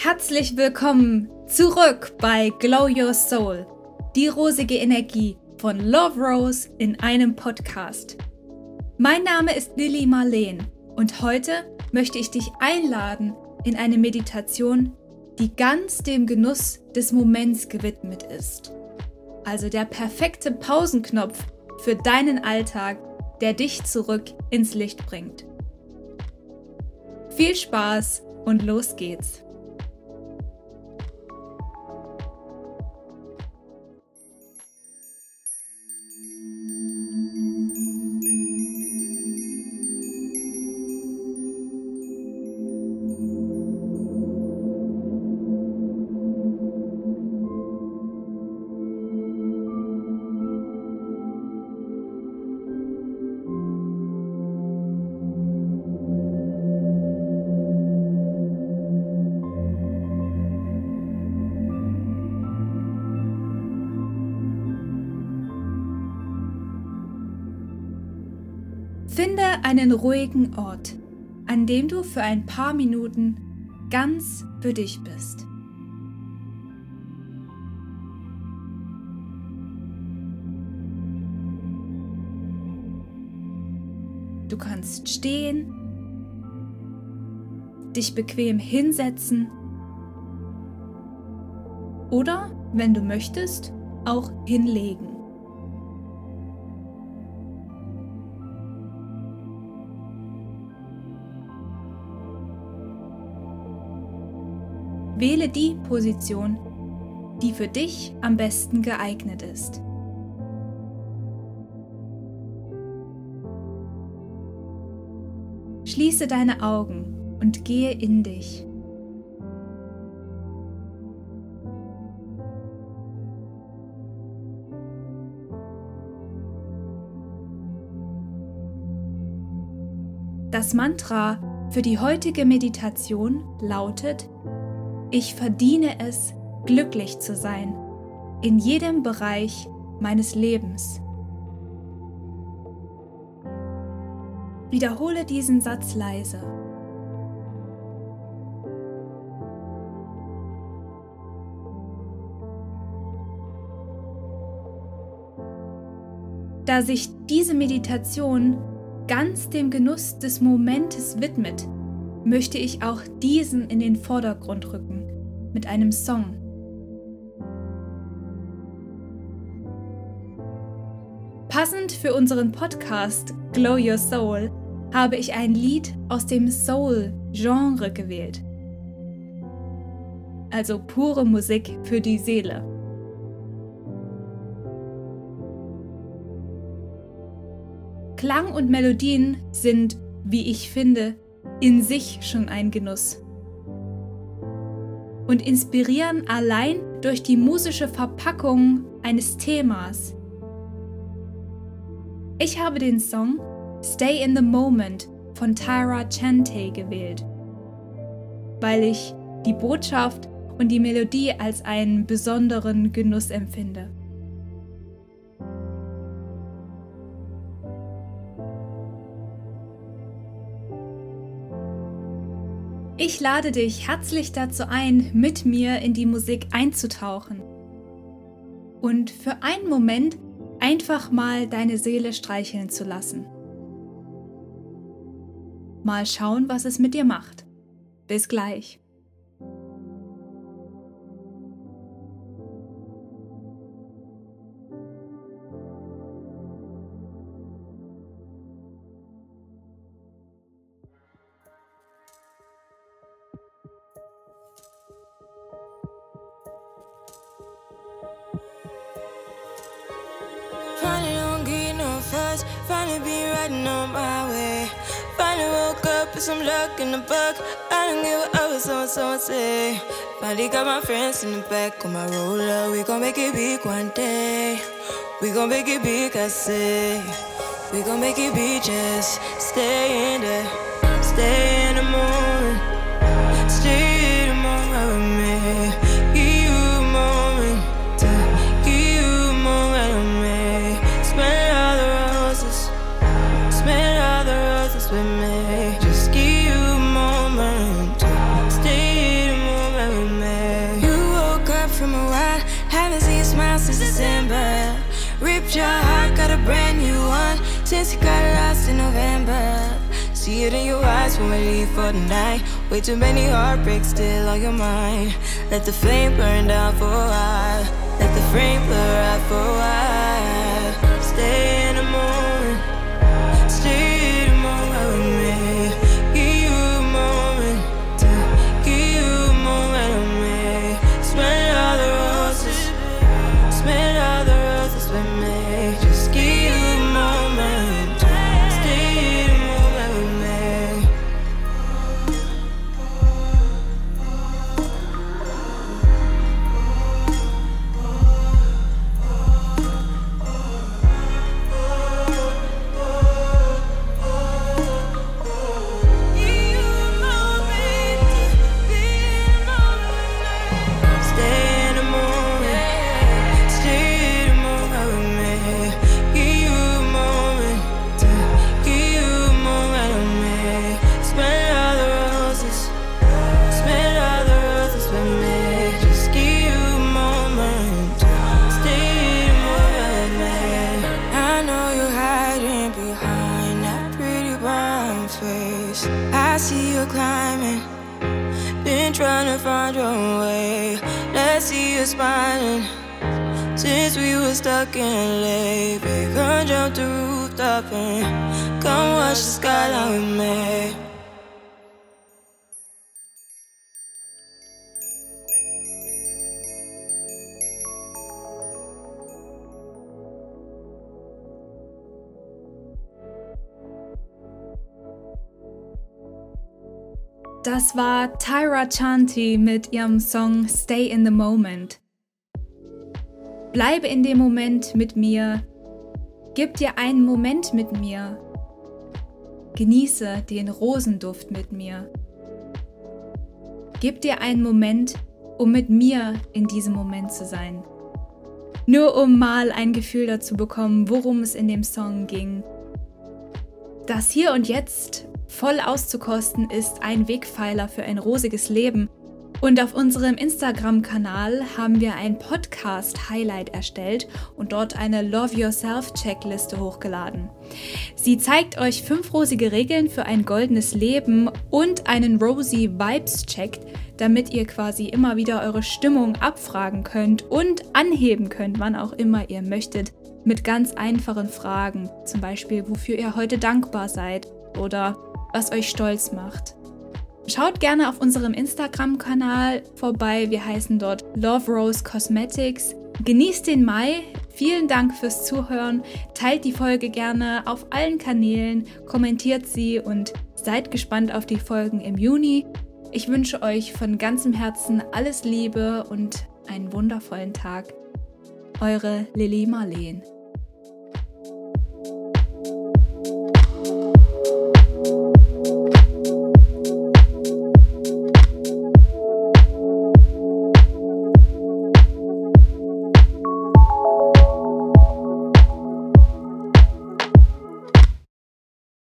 Herzlich willkommen zurück bei Glow Your Soul, die rosige Energie von Love Rose in einem Podcast. Mein Name ist Lilly Marleen und heute möchte ich dich einladen in eine Meditation, die ganz dem Genuss des Moments gewidmet ist. Also der perfekte Pausenknopf für deinen Alltag, der dich zurück ins Licht bringt. Viel Spaß und los geht's! Finde einen ruhigen Ort, an dem du für ein paar Minuten ganz für dich bist. Du kannst stehen, dich bequem hinsetzen oder, wenn du möchtest, auch hinlegen. Wähle die Position, die für dich am besten geeignet ist. Schließe deine Augen und gehe in dich. Das Mantra für die heutige Meditation lautet ich verdiene es, glücklich zu sein, in jedem Bereich meines Lebens. Wiederhole diesen Satz leise. Da sich diese Meditation ganz dem Genuss des Momentes widmet, möchte ich auch diesen in den Vordergrund rücken mit einem Song. Passend für unseren Podcast Glow Your Soul habe ich ein Lied aus dem Soul-Genre gewählt. Also pure Musik für die Seele. Klang und Melodien sind, wie ich finde, in sich schon ein Genuss und inspirieren allein durch die musische Verpackung eines Themas. Ich habe den Song Stay in the Moment von Tyra Chante gewählt, weil ich die Botschaft und die Melodie als einen besonderen Genuss empfinde. Ich lade dich herzlich dazu ein, mit mir in die Musik einzutauchen und für einen Moment einfach mal deine Seele streicheln zu lassen. Mal schauen, was es mit dir macht. Bis gleich. Riding on my way. Finally woke up with some luck in the book. I don't give a up so someone say. Finally got my friends in the back of my roller. We gon' make it big one day. We gon' make it big, I say. We gon' make it big, just stay in there. Stay in the morning. from a while. Haven't seen you smile since December. Ripped your heart, got a brand new one since you got lost in November. See it in your eyes when we leave for the night. Way too many heartbreaks still on your mind. Let the flame burn down for a while. Let the flame blur out for a while. never face. I see you climbing. Been trying to find your way. Let's see you smiling. Since we were stuck in LA, come jump the rooftop and come watch the skyline with me. Das war Tyra Chanti mit ihrem Song Stay in the Moment. Bleibe in dem Moment mit mir. Gib dir einen Moment mit mir. Genieße den Rosenduft mit mir. Gib dir einen Moment, um mit mir in diesem Moment zu sein. Nur um mal ein Gefühl dazu bekommen, worum es in dem Song ging. Das Hier und Jetzt voll auszukosten ist ein Wegpfeiler für ein rosiges Leben. Und auf unserem Instagram-Kanal haben wir ein Podcast-Highlight erstellt und dort eine Love Yourself-Checkliste hochgeladen. Sie zeigt euch fünf rosige Regeln für ein goldenes Leben und einen Rosy Vibes-Check, damit ihr quasi immer wieder eure Stimmung abfragen könnt und anheben könnt, wann auch immer ihr möchtet, mit ganz einfachen Fragen. Zum Beispiel, wofür ihr heute dankbar seid oder was euch stolz macht. Schaut gerne auf unserem Instagram-Kanal vorbei. Wir heißen dort Love Rose Cosmetics. Genießt den Mai. Vielen Dank fürs Zuhören. Teilt die Folge gerne auf allen Kanälen, kommentiert sie und seid gespannt auf die Folgen im Juni. Ich wünsche euch von ganzem Herzen alles Liebe und einen wundervollen Tag. Eure Lilly Marleen.